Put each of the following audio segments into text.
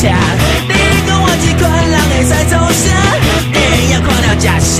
你讲我这款人会使创啥？电影看了吃宵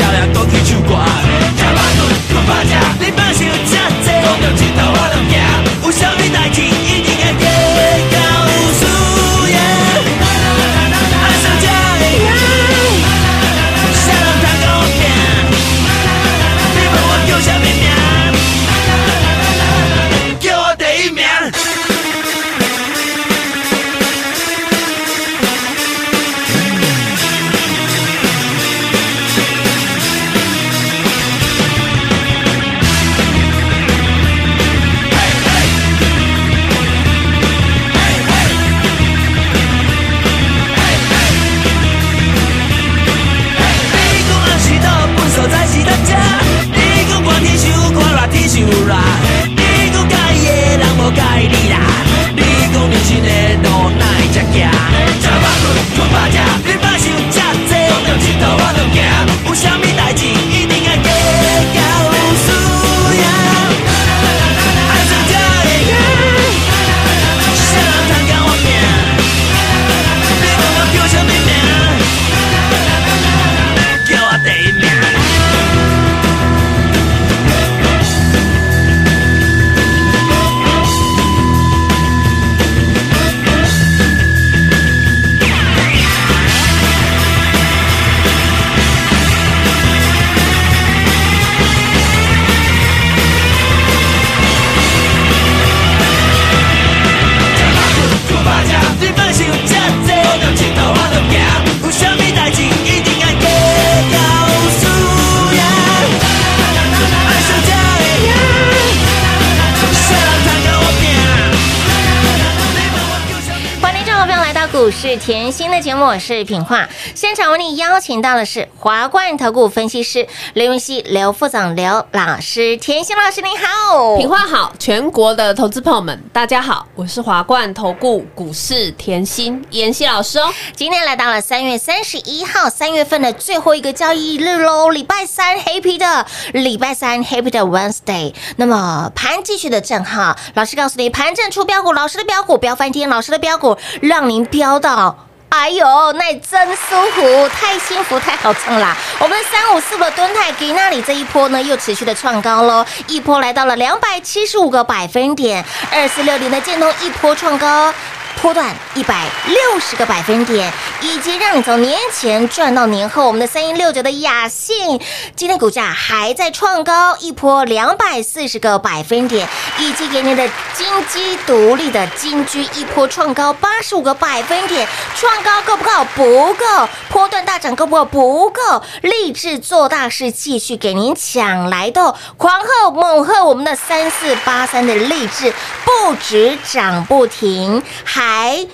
市甜心的节目，我是品化。现场为你邀请到的是华冠投顾分析师刘云熙、刘副总、刘老师。甜心老师你好，品话好，全国的投资朋友们，大家好，我是华冠投顾股市甜心妍希老师哦。今天来到了三月三十一号，三月份的最后一个交易日喽，礼拜三 Happy 的礼拜三 Happy 的 Wednesday。那么盘继续的震撼，老师告诉你，盘正出标股，老师的标股飙翻天，老师的标股让您飙到。哎呦，那真舒服，太幸福，太好唱啦！我们的三五四的蹲泰给那里这一波呢，又持续的创高喽，一波来到了两百七十五个百分点，二四六零的建通一波创高。波段一百六十个百分点，以及让你从年前赚到年后。我们的三一六九的雅信，今天股价还在创高，一波两百四十个百分点，以及给您的金鸡独立的金居一波创高八十五个百分点，创高够不够？不够。波段大涨够不够？不够。立志做大事，继续给您抢来的狂贺猛贺，我们的三四八三的励志不止涨不停，还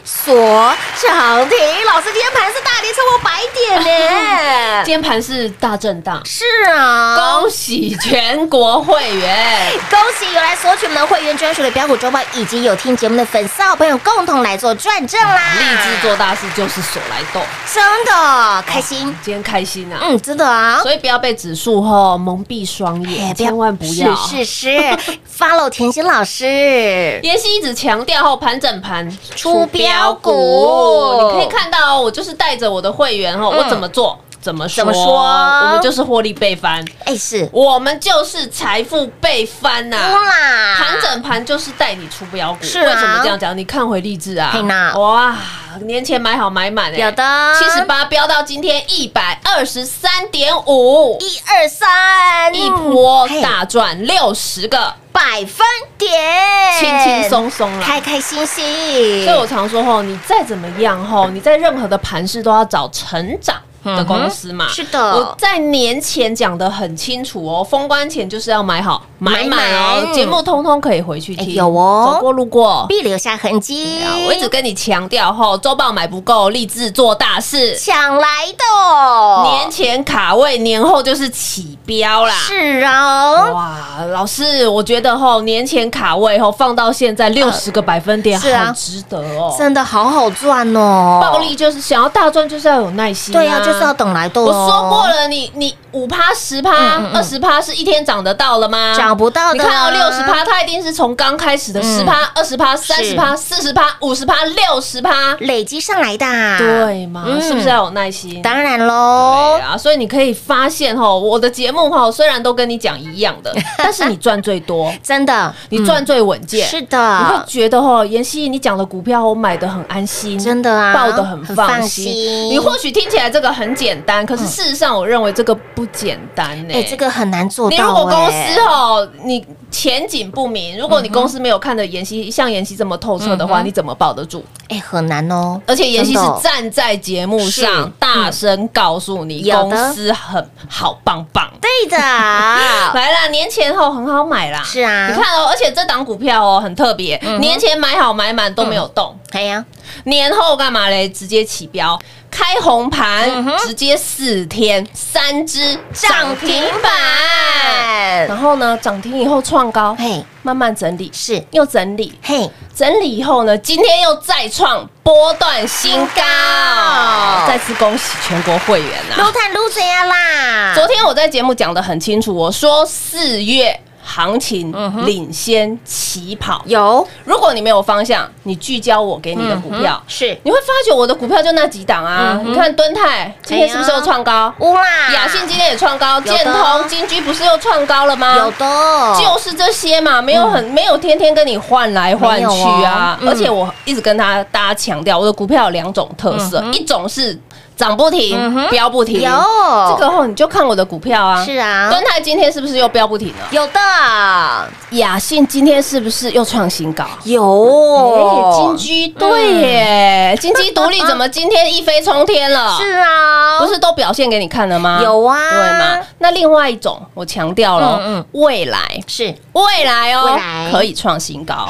锁涨停。老师，今天盘是大跌超过百点呢。今天盘是大震荡，是啊，恭喜全国会员。恭喜有来索取我们的会员专属的标股周报，以及有听节目的粉丝好朋友共同来做转正啦！立志做大事就是手来动，真的开心，今天开心啊！嗯，真的啊。所以不要被指数后蒙蔽双眼，哎千万不要。是是是，follow 甜心老师，妍希一直强调后盘整盘出标股你可以看到哦，我就是带着我的会员哦，我怎么做怎么说，怎么说？我们就是获利倍翻，哎是，我们就是财富倍翻呐、啦盘整盘就是带你出标股，是啊。为什么这样讲？你看回励志啊，哇，年前买好买满哎，有的。七十八飙到今天一百二十三点五，一二三，一波大赚六十个，百分点，轻轻松松啦。开开心心。所以我常说吼，你再怎么样吼，你在任何的盘势都要找成长的公司嘛。是的我在年前讲的很清楚哦，封关前就是要买好买满买哦，满节目通通可以回去哎听，有哦走过路过。必留下痕迹啊，我一直跟你强调吼，周报买不够，立志做大事。抢来的哦，年前卡位，年后就是起标啦。是哦，哇，老师，我觉得吼年前卡位吼放到现在六十个百分点，是啊好值得哦。真的好好赚哦，暴利就是想要大赚，就是要有耐心、对啊，就是要。等来的哦。我说过了，你你五趴、十趴、二十趴是一天涨得到了吗？涨不到的，你看到六十趴，它一定是从刚开始的十趴、二十趴、三十趴、四十趴、五十趴、六十趴，累积上来的，对吗？嗯是不是要有耐心？当然喽对，啊，所以你可以发现哈，我的节目哈，虽然都跟你讲一样的，但是你赚最多，真的，你赚最稳健。是的你会的，觉得哈，妍希你讲的股票我买的很安心，真的啊抱的很很放。心你或许听起来这个很简单，可是事实上我认为这个不简单呢。哎，这个很难做到。你如果公哎司哦，你前景不明，如果你公司没有看的妍希像妍希这么透彻的话，你怎么保得住？哎很难哦，而且妍希是站在节目上大声告诉你，公司很好棒棒。对的，来啦，年前后很好买啦。是啊你看哦，而且这档股票哦很特别，年前买好买满都没有动，哎呀，年后干嘛嘞？直接起标，开红嗯盘，直接四天三只涨停板，然后呢涨停以后创高，嘿，慢慢整理，是，又整理，嘿，整理以后呢，今天又再创波段新高，再次恭喜全国会员啦！撸探撸怎样啦？昨天我在节目讲的很清楚，我说四月行情领先起跑。有。如果你没有方向，你聚焦我给你的股票，是。你会发觉我的股票就那几档啊。你看敦泰今天是不是又创高？乌啦，雅信今天也创高，建通、金居不是又创高了吗？有的，就是这些嘛，没有很、没有天天跟你换来换去啊。而且我一直跟他大家强调，我的股票有两种特色，一种是涨不停、飙不停，有。这个后你就看我的股票啊。是啊，敦泰今天是不是又飙不停了？有的，雅信今天是不是又创新高？有。哎金居对耶，金鸡独立怎么今天一飞冲天了？是啊，不是都表现给你看了吗？有啊。对吗？那另外一种，我强调了，嗯嗯。未来。是。未来哦，未来。可以创新高。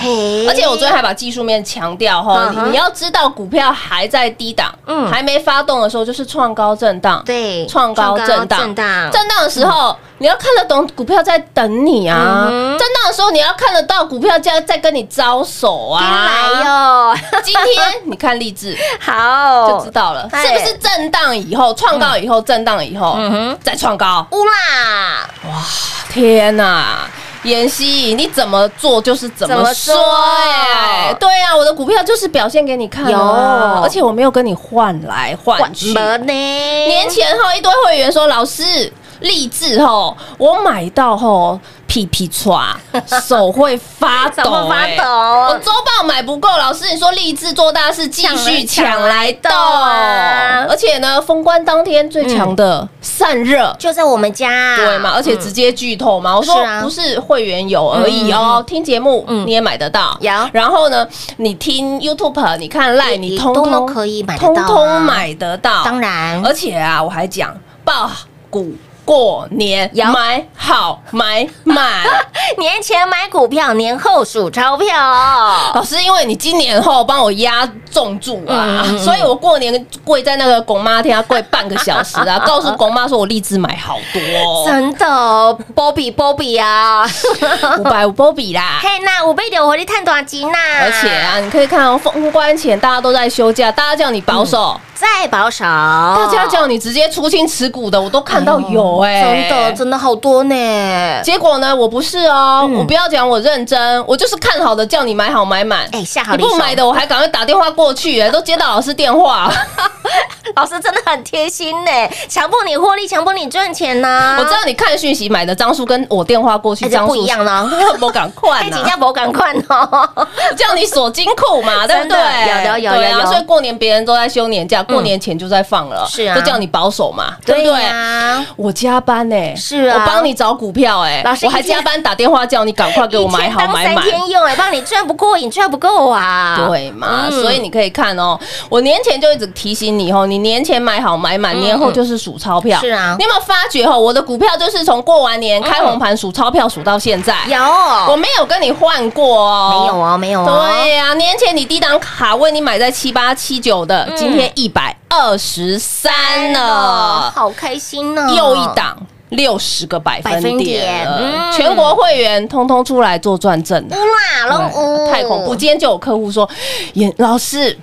而且我昨天还把技术面强调哈你要知道股票还在低档，嗯。还没发动的时候就是创高震荡，对，创高震荡，震荡，震荡的时候你要看得懂股票在等你啊，嗯震荡的时候你要看得到股票在在跟你招手啊。来哟，今天你看励志 好，就知道了，哎是不是震荡以后创高以后震荡以后嗯。哼。再创高？乌啦，哇天呐！妍希，你怎么做就是怎么说？说哎、对啊，我的股票就是表现给你看、啊，有。而且我没有跟你换来换去。么呢？年前后一堆会员说，老师励志吼，我买到吼屁屁抓，手会发抖、发哎抖我周报买不够，老师你说励志做大事，继续抢来动，抢来动而且呢，封关当天最强的散热。就在我们家，对嘛？而且直接剧透嘛，我说不是会员有而已哦，听节目你也买得到。有。然后呢，你听 YouTube，你看 Line，你通都通可以买得到啊。通通买得到。当然。而且啊，我还讲爆股过年有。买好买满。年前买股票，年后数钞票，老师，因为你今年后帮我压重注啊，所以我过年跪在那个拱妈天跪半个小时啊，告诉拱妈说我立志买好多、哦，真的，Bobby Bobby 啊，五百五波比啦。嘿，那五倍的我去探短金呐，而且啊，你可以看哦，封关前大家都在休假，大家叫你保守，再保守，大家叫你直接出清持股的，我都看到有哎、真的真的好多呢，结果呢，我不是哦，我不要讲我认真，我就是看好的叫你买好买满。哎，下你不买的，我还赶快打电话过去，哎，都接到老师电话。老师真的很贴心呢，强迫你获利，强迫你赚钱呢。我知道你看讯息买的张数跟我电话过去张数不一样呢，我赶快太紧张，不赶快哦。叫你锁金库嘛，对不对？有的有有对啊，所以过年别人都在休年假，过年前就在放了，是啊都叫你保守嘛，对不对？呀，我加班呢、是啊我帮你找股票哎、老师我还加班打电话叫你赶快给我买好买满。三天用哎，帮你赚不过瘾，赚不够啊！对嘛？嗯所以你可以看哦，我年前就一直提醒你哦，你年前买好买满，年后就是数钞票。嗯是啊你有没有发觉哦？我的股票就是从过完年开红盘数钞票数到现在，有我没有跟你换过哦，没有哦？没有哦？对呀、年前你低档卡位，你买在七八七九的，嗯今天一百二十三了，好开心呢！又一档。六十个百分点全国会员通通出来做转正的，太恐怖！今天就有客户说，严老师。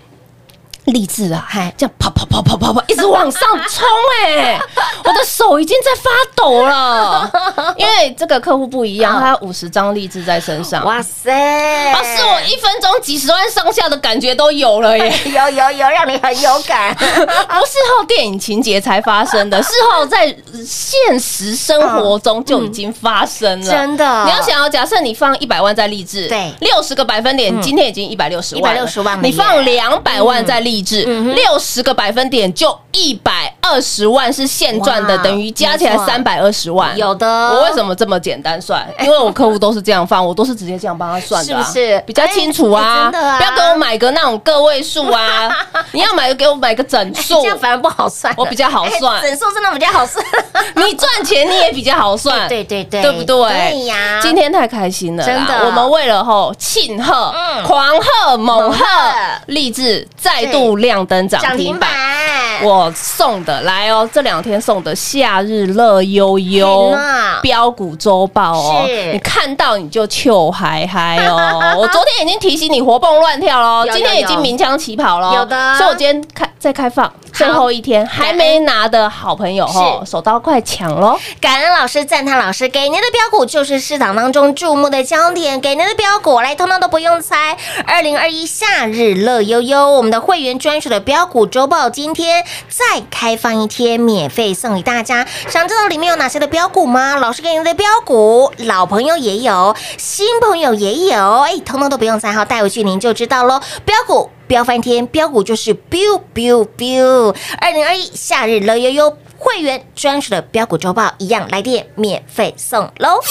励志啊嗨，这样跑跑跑跑跑跑，一直往上冲哎、我的手已经在发抖了，因为这个客户不一样，他五十张励志在身上，哇塞！老师，我一分钟几十万上下的感觉都有了耶！有有有，让你很有感。不是后电影情节才发生的，事后在现实生活中就已经发生了。真的你要想要假设你放一百万在励志，对六十个百分点，今天已经一百六十万一百六十万你耶放两百万在励志，六十个百分点就一百二十万是现赚的，等于加起来三百二十万。有的我为什么这么简单算？因为我客户都是这样放，我都是直接这样帮他算的啊，是不是比较清楚哎啊？真的啊不要给我买个那种个位数啊！你要买给我买个整数这，样反而不好算，我比较好算哎整数真的比较好算。你赚钱你也比较好算，对对对，对不对？对呀，今天太开心了，真的我们为了吼庆贺、嗯狂贺、猛猛贺贺，励志再度亮灯涨涨停。板，我送的来哦，这两天送的夏日乐悠悠标股周报哦是，你看到你就糗嗨嗨哦！我昨天已经提醒你活蹦乱跳喽，今天已经鸣枪起跑喽，有的所以我今天开再开放最后一天，还没拿的好朋友哦，手刀快抢喽！感恩老师，赞叹老师，给您的标股就是市场当中注目的焦点，给您的标股来，通通都不用猜。二零二一夏日乐悠悠，我们的会员专属的标股周报，今天再开放一天，免费送给大家。想知道里面有哪些的标股吗？老师给您的标股，老朋友也有，新朋友也有，哎，通通都不用猜，好，带回去您就知道喽。标股。飙翻天，标股就是 biu biu biu。二零二一夏日乐悠悠会员专属的标股周报一样，来电免费送喽！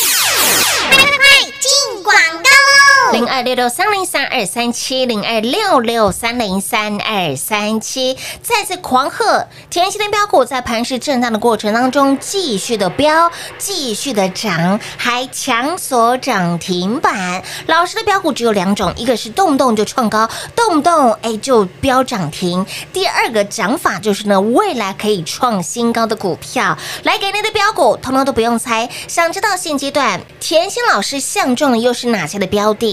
快快快进广告喽！零二六六三零三二三七零二六六三零三二三七，再次狂贺甜心的标股在盘势震荡的过程当中继续的飙，继续的涨，还强锁涨停板。老师的标股只有两种，一个是动不动就创高，动不动哎就飙涨停；第二个涨法就是呢，未来可以创新高的股票。来给您的标股，通通都不用猜。想知道现阶段甜心老师相中的又是哪些的标的，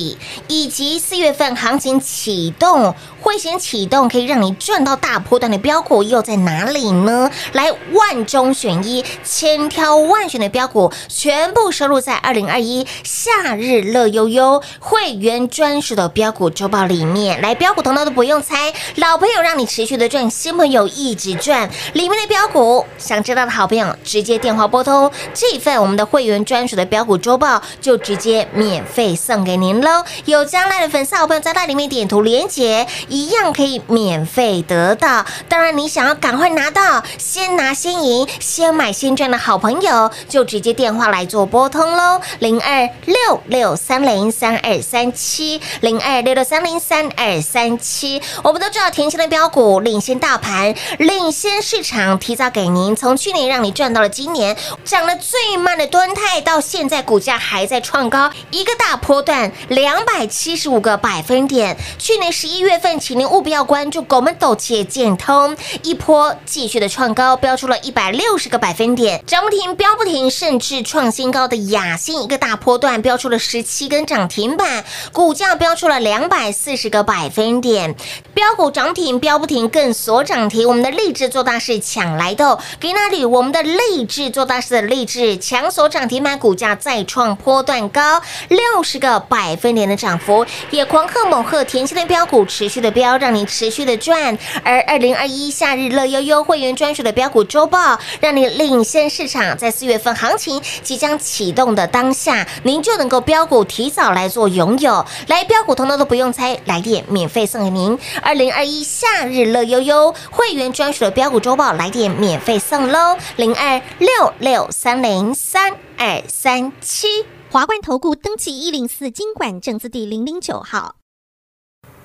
以及四月份行情启动、会先启动，可以让你赚到大波段的标股又在哪里呢？来，万中选一，千挑万选的标股，全部收录在二零二一夏日乐悠悠会员专属的标股周报里面。来，标股通通都不用猜，老朋友让你持续的赚，新朋友一直赚。里面的标股，想知道的好朋友直接电话拨通这份我们的会员专属的标股周报，就直接免费送给您喽。有将来的粉丝好朋友在那里面点图连接，一样可以免费得到。当然，你想要赶快拿到，先拿先赢，先买先赚的好朋友，就直接电话来做拨通喽，零二六六三零三二三七，零二六六三零三二三七。我们都知道，甜心的标股领先大盘，领先市场，提早给您，从去年让你赚到了今年，涨得最慢的端泰，到现在股价还在创高，一个大波段两百七十五个百分点。去年十一月份，请您务必要关注狗们斗且建通，一波继续的创高，标出了一百六十个百分点，涨不停，飙不停，甚至创新高的雅兴一个大波段标出了十七根涨停板，股价标出了两百四十个百分点，标股涨停，标不停，更锁涨停。我们的励志做大事抢来的，给那里我们的励志做大事的励志强锁涨停板，股价再创波段高，六十个百分点的涨幅，也狂贺猛贺甜心的标股持续的标，让你持续的赚。而二零二一夏日乐悠悠会员专属的标股周报，让你领先市场，在四月份行情即将启动的当下，您就能够标股提早来做拥有。来标股通通都不用猜，来电免费送给您。二零二一夏日乐悠悠会员专属的标股周报，来电免费送喽，零二六六三零三二三七。华冠投顾登记一零四经管证字第零零九号。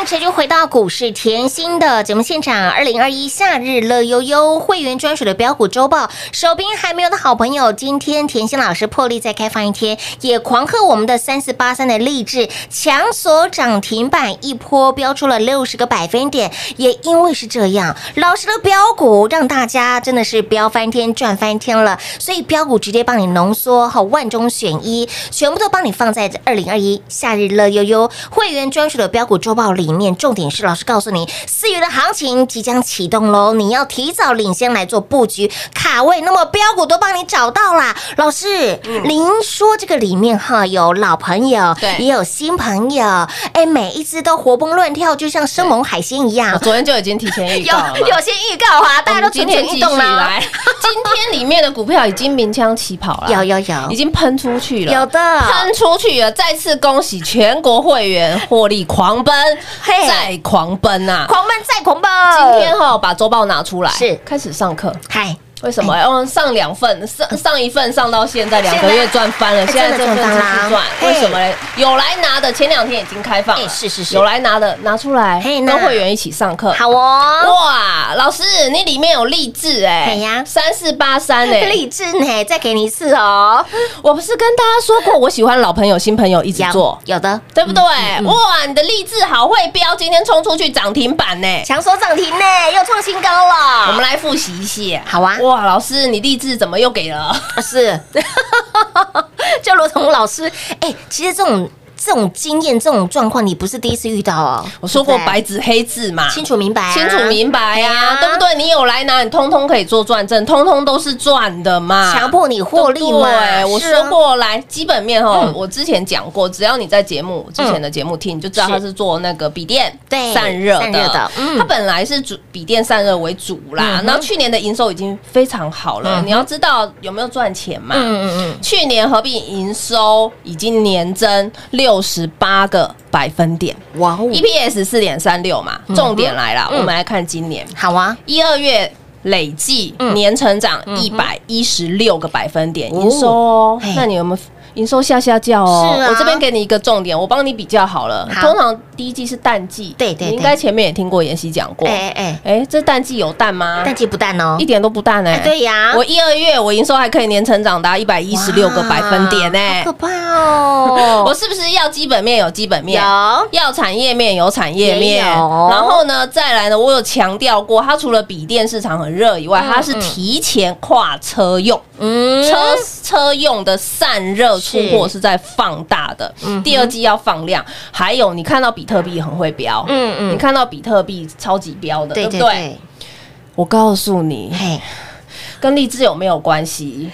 您持续回到股市甜心的节目现场。二零二一夏日乐悠悠会员专属的标股周报，手边还没有的好朋友，今天甜心老师破例再开放一天，也狂贺我们的三四八三的励志强锁涨停板，一波飙出了六十个百分点。也因为是这样，老师的标股让大家真的是飙翻天、赚翻天了。所以标股直接帮你浓缩，好万中选一，全部都帮你放在这二零二一夏日乐悠悠会员专属的标股周报里面。重点是老师告诉你，四月的行情即将启动喽，你要提早领先来做布局卡位。那么标股都帮你找到啦，老师，您说这个里面哈有老朋友，对也有新朋友，哎，每一只都活蹦乱跳，就像生猛海鲜一样我。昨天就已经提前预告。有些预告啊，大家都我们今蠢蠢欲天继续动啦。来，今天里面的股票已经鸣枪起跑了，有有有已经喷出去了，有的喷出去了。再次恭喜全国会员获利狂奔，嘿再狂奔呐！狂奔再狂奔，今天哈把周报拿出来，是。开始上课。嗨，为什么？要上两份，上上一份上到现在两个月赚翻了，哎现在这份继真的赚为什么嘞？有来拿的前两天已经开放是是是。有来拿的拿出来，跟会员一起上课。好哦，哇，老师，你里面有励志哎，三四八三哎，励志呢，再给你一次哦，我不是跟大家说过，我喜欢老朋友、新朋友一起做，有的。对不对？哇，你的励志好会飙，今天冲出去涨停板呢。强手涨停呢，又创新高了。我们来复习一下，好啊哇，老师，你励志怎么又给了？是，就如同老师，哎，其实这种这种经验、这种状况，你不是第一次遇到哦。我说过白纸黑字嘛，清楚明白啊，清楚明白呀、对不对？你有来拿，你通通可以做转正，通通都是赚的嘛。强迫你获利嘛？对，我说过来基本面哈嗯，我之前讲过，只要你在节目之前的节目听，你就知道是。它是做那个笔电对散热散热的嗯。它本来是主笔电散热为主啦嗯，然后去年的营收已经非常好了，嗯你要知道有没有赚钱嘛？嗯嗯嗯，去年合并营收已经年增六十八个百分点。哇哦，，EPS 四点三六嘛。重点来了，嗯。我们来看今年。好啊，一二月累计嗯。年成长一百一十六个百分点，哦。营收哦。那你有没有营收下下叫哦。是啊我这边给你一个重点，我帮你比较好了。好通常第一季是淡季，对对对你应该前面也听过妍希讲过。哎哎，哎，这淡季有淡吗？淡季不淡哦一，点都不淡哎。对呀我一二月我营收还可以年成长达一百一十六个百分点哎好可。怕哦！我是不是要基本面有基本面？有要产业面有产业面，然后呢，再来呢，我有强调过，它除了笔电市场很热以外，它是提前跨车用，嗯车车用的散热出货是在放大的，第二季要放量，还有你看到比特币很会飙，嗯嗯你看到比特币超级飙的，对对不对？我告诉你，嘿，跟励志有没有关系？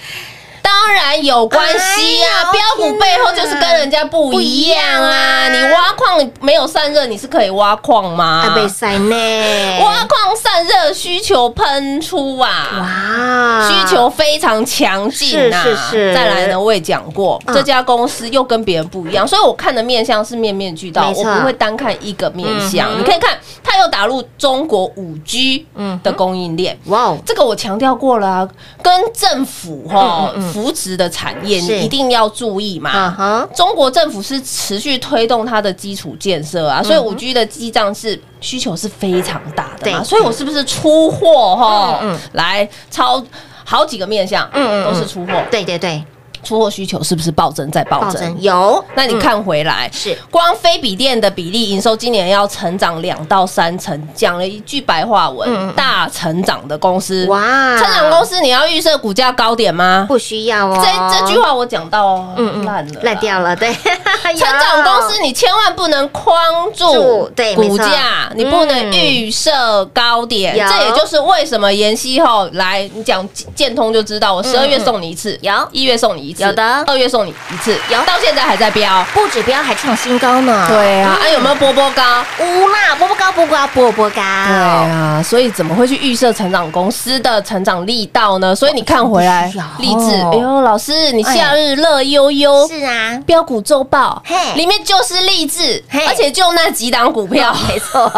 当然有关系哎啊！呦标股背后就是跟人家不一样啊！你挖矿没有散热，你是可以挖矿吗？还被塞呢，挖矿散热需求喷出啊！哇，需求非常强劲啊！是是是再来呢，我也讲过，嗯这家公司又跟别人不一样，所以我看的面相是面面俱到，我不会单看一个面相。你可以看，它又打入中国五 G 嗯的供应链。哇哦，这个我强调过了、啊，跟政府哈、扶植的产业，你一定要注意嗯嘛。哼，中国政府是持续推动它的基础建设啊，所以五 G 的基站是需求是非常大的嘛，对。所以我是不是出货哈？来超好几个面向，嗯。都是出货，对对对，出货需求是不是暴增再暴增？有，那你看回来，是。光非笔电的比例营收今年要成长两到三成，讲了一句白话文，大成长的公司，哇，成长公司你要预设股价高点吗？不需要哦，这这句话我讲到嗯嗯。烂了，烂掉。了，对，成长公司你千万不能框住股价，你不能嗯。预设高点。有。这也就是为什么妍希后来你讲建通就知道，我十二月送你一次，嗯有。一月送你一次，有的。二月送你一次，有。到现在还在飙。不止飙还创新高呢，对啊，啊有没有波波高？无啦，波波高，波波高，波波高，对啊，所以怎么会去预设成长公司的成长力道呢？所以你看回来励志，哎呦，老师，你夏日乐悠悠是啊，标股周报嘿。里面就是励志嘿，而且就那几档股票。没错，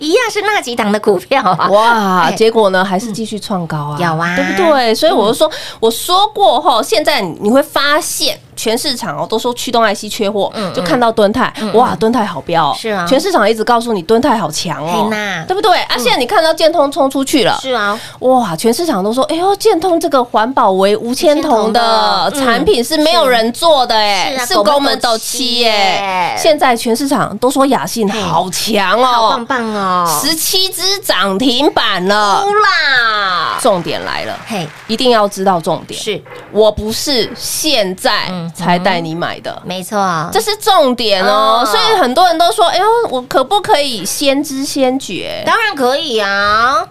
一样是那几档的股票啊，哇，结果呢还是继续创高啊，有啊。对不对？所以我就说，我说过后，现在你会会发现。全市场哦都说驱动 IC 缺货，就看到敦泰，哇，敦泰好标哦，是啊。全市场一直告诉你敦泰好强哦对不对？啊，现在你看到建通冲出去了，是啊，哇，全市场都说，哎呦，建通这个环保为无铅铜的产品是没有人做的哎、是啊是公门斗七耶耶。现在全市场都说雅信好强好棒哦，棒哦，十七只涨停板了。乌啦，重点来了，嘿，一定要知道重点。是。我不是现在才带你买的。没错，这是重点哦，哦所以很多人都说：“哎呦，我可不可以先知先觉？”当然可以啊，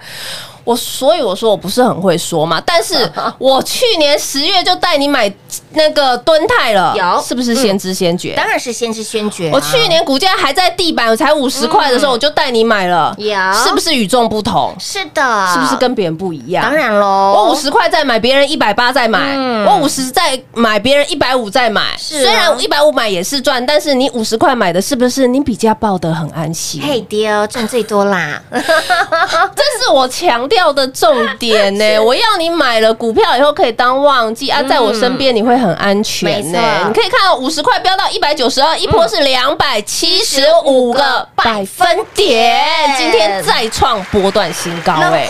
我所以我说我不是很会说嘛，但是 我去年十月就带你买那个敦泰了，有是不是先知先觉？当然是先知先觉啊。我去年股价还在地板我才五十块的时候，我就带你买了，有是不是与众不同？是的，是不是跟别人不一样？当然喽，我五十块再买，别人一百八再买；嗯我五十再买，别人一百五再买。是啊虽然一百五买也是赚，但是你五十块买的是不是你比较抱得很安心？嘿丢赚最多啦，这是我强调的重点呢。我要你买了股票以后可以当旺季啊，在我身边你会很安全呢错。你可以看到五十块飙到一百九十二，一波是两百七十五个百分点，今天再创波段新高哎，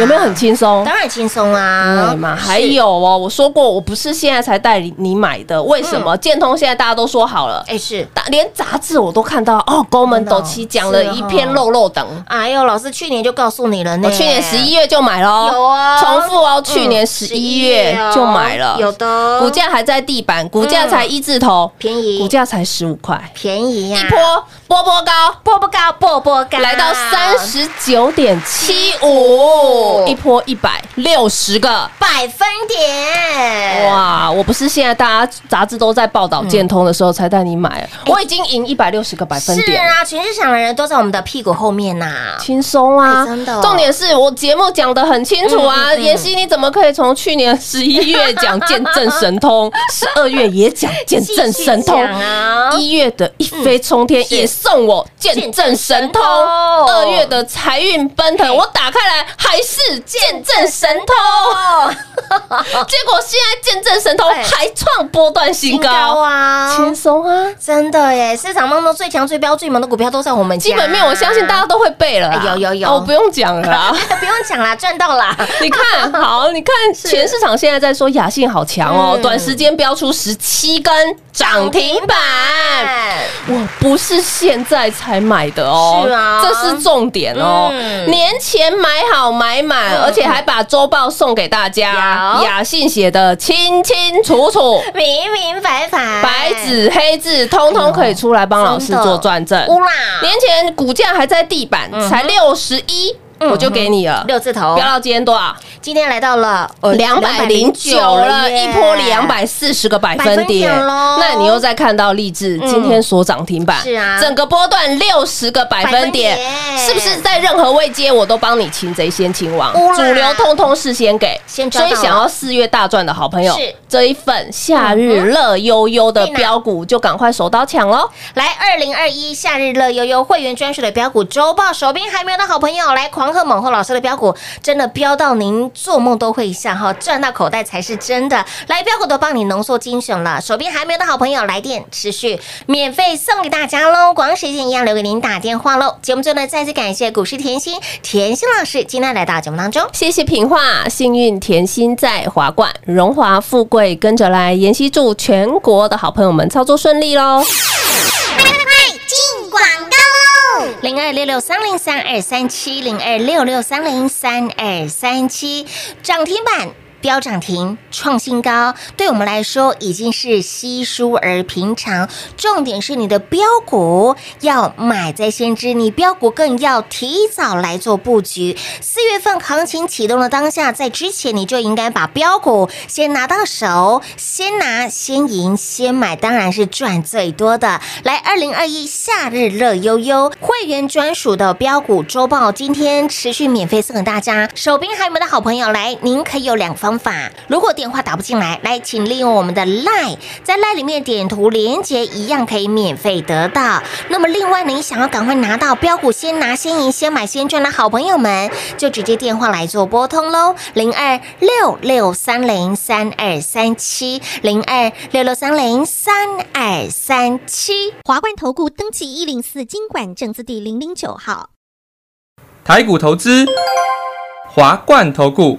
有没有很轻松？当然轻松啊，对嘛？还有哦，我说过，我不是现在才带你买的，为什么？建通现在大家都说好了，哎是。连杂志我都看到哦，宫门斗七讲了一篇漏漏等。哎呦，老师去年就告诉你了呢，我去年十一月就买了哦，有啊。重复哦，去年嗯十一月就买了，有的。股价还在地板，股价才一字头，便宜。股价才十五块，便宜呀，一波波波高。波波高，波波高，来到三十九点七五，一波一百六十个，百分点，哇！我不是现在大家杂志都在报道建通的时候才带你买，我已经赢一百六十个百分是点。啊，全市场的人都在我们的屁股后面呐，轻松啊！哎真的哦。重点是我节目讲的很清楚啊。妍希，你怎么可以从去年十一月讲见证神通，十二月也讲见证神通一月的一飞冲天也送我见证神通，二月的财运奔腾，我打开来还是见证神通。结果现在见证神通哎还创波段新高，啊，轻松啊！真的耶！市场当中最强、最标、最猛的股票都在我们。基本面我相信大家都会背了，哎有有有哦，不用讲了啦。不用讲啦，赚到啦！你看好，你看全市场现在在说雅信好强哦，嗯短时间飙出十七根涨停板。哎我不是现在才买的哦，是啊这是重点哦。嗯年前买好买满，而且还把周报送给大家，雅信写的清清楚楚。明明白白，白纸黑字，通通可以出来帮老师做转正。乌啦，年前股价还在地板，才六十一，我就给你了。嗯六字头。飙，到今天多少？今天来到了呃两百零九了，一波两百四十个百分点。那你又再看到励志今天所涨停板，是啊。整个波段六十个百分点。是不是在任何位阶我都帮你擒贼先擒王？主流通通事先给，先抓所以想要四月大赚的好朋友是，这一份夏日乐悠悠的标股就赶快手刀抢喽！来，二零二一夏日乐悠悠会员专属的标股周报，手边还没有的好朋友，来狂贺猛贺老师的标股，真的标到您做梦都会笑哈，赚到口袋才是真的。来，标股都帮你浓缩精选了，手边还没有的好朋友，来电持续免费送给大家喽，广时间一样留给您打电话喽。节目最后呢，再次感谢股市甜心甜心老师今天来到节目当中。谢谢品画，幸运甜心在华冠，荣华富贵跟着来。妍希祝全国的好朋友们操作顺利喽！零二六六三零三二三七零二六六三零三二三七涨停板。飙涨停创新高，对我们来说已经是稀疏而平常。重点是你的标股要买在先知，你标股更要提早来做布局。四月份行情启动的当下，在之前你就应该把标股先拿到手，先拿先赢先买，当然是赚最多的。来，二零二一夏日乐悠悠会员专属的标股周报，今天持续免费送给大家。手边还有没有的好朋友，来，您可以有两方方法。如果电话打不进来，来，请利用我们的 Line，在 Line 里面点图连接，一样可以免费得到。那么另外，呢，你想要赶快拿到标股，先拿先赢先买先赚的好朋友们，就直接电话来做拨通喽，零二六六三零三二三七，零二六六三零三二三七。华冠投顾登记一零四经管证字第零零九号。台股投资，华冠投顾。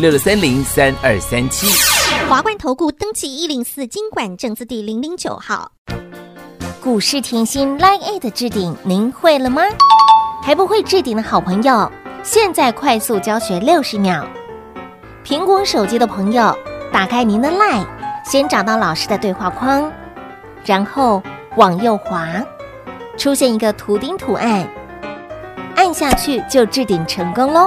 六六三零三二三七。华冠投顾登记一零四经管证字第零零九号。股市甜心 Line A 的置顶，您会了吗？还不会置顶的好朋友，现在快速教学六十秒。苹果手机的朋友，打开您的 Line，先找到老师的对话框，然后往右滑，出现一个图钉图案，按下去就置顶成功喽。